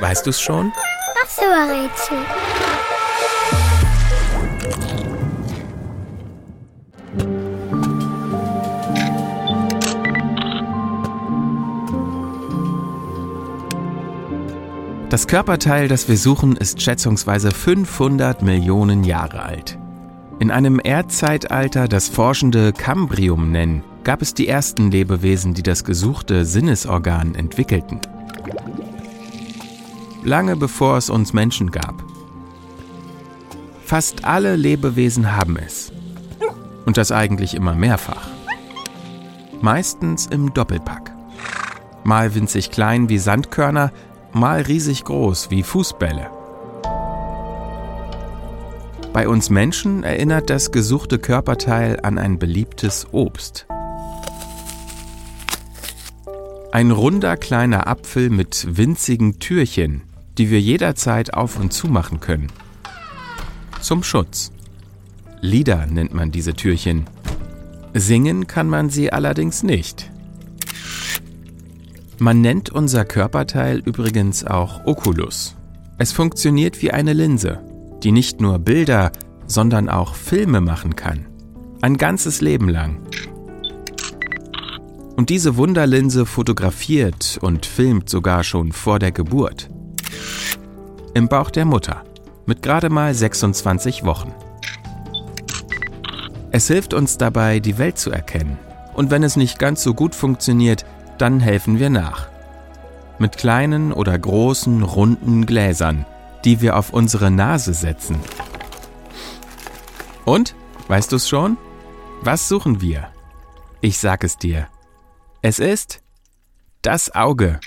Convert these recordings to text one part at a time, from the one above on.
Weißt du's schon? Was für ein Rätsel? Das Körperteil, das wir suchen, ist schätzungsweise 500 Millionen Jahre alt. In einem Erdzeitalter, das Forschende Kambrium nennen, gab es die ersten Lebewesen, die das gesuchte Sinnesorgan entwickelten. Lange bevor es uns Menschen gab. Fast alle Lebewesen haben es. Und das eigentlich immer mehrfach. Meistens im Doppelpack. Mal winzig klein wie Sandkörner, mal riesig groß wie Fußbälle. Bei uns Menschen erinnert das gesuchte Körperteil an ein beliebtes Obst. Ein runder kleiner Apfel mit winzigen Türchen, die wir jederzeit auf und zu machen können. Zum Schutz. Lieder nennt man diese Türchen. Singen kann man sie allerdings nicht. Man nennt unser Körperteil übrigens auch Oculus. Es funktioniert wie eine Linse, die nicht nur Bilder, sondern auch Filme machen kann. Ein ganzes Leben lang. Und diese Wunderlinse fotografiert und filmt sogar schon vor der Geburt. Im Bauch der Mutter, mit gerade mal 26 Wochen. Es hilft uns dabei, die Welt zu erkennen. Und wenn es nicht ganz so gut funktioniert, dann helfen wir nach. Mit kleinen oder großen, runden Gläsern, die wir auf unsere Nase setzen. Und? Weißt du's schon? Was suchen wir? Ich sag es dir. Es ist das Auge.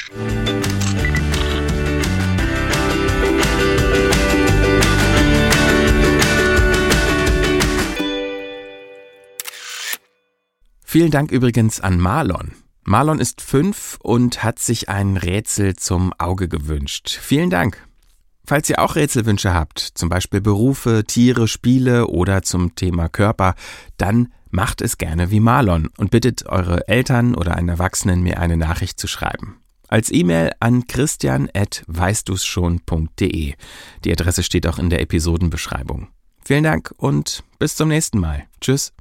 Vielen Dank übrigens an Marlon. Marlon ist fünf und hat sich ein Rätsel zum Auge gewünscht. Vielen Dank. Falls ihr auch Rätselwünsche habt, zum Beispiel Berufe, Tiere, Spiele oder zum Thema Körper, dann macht es gerne wie Marlon und bittet eure Eltern oder einen Erwachsenen, mir eine Nachricht zu schreiben. Als E-Mail an christian.weißdusschon.de. Die Adresse steht auch in der Episodenbeschreibung. Vielen Dank und bis zum nächsten Mal. Tschüss.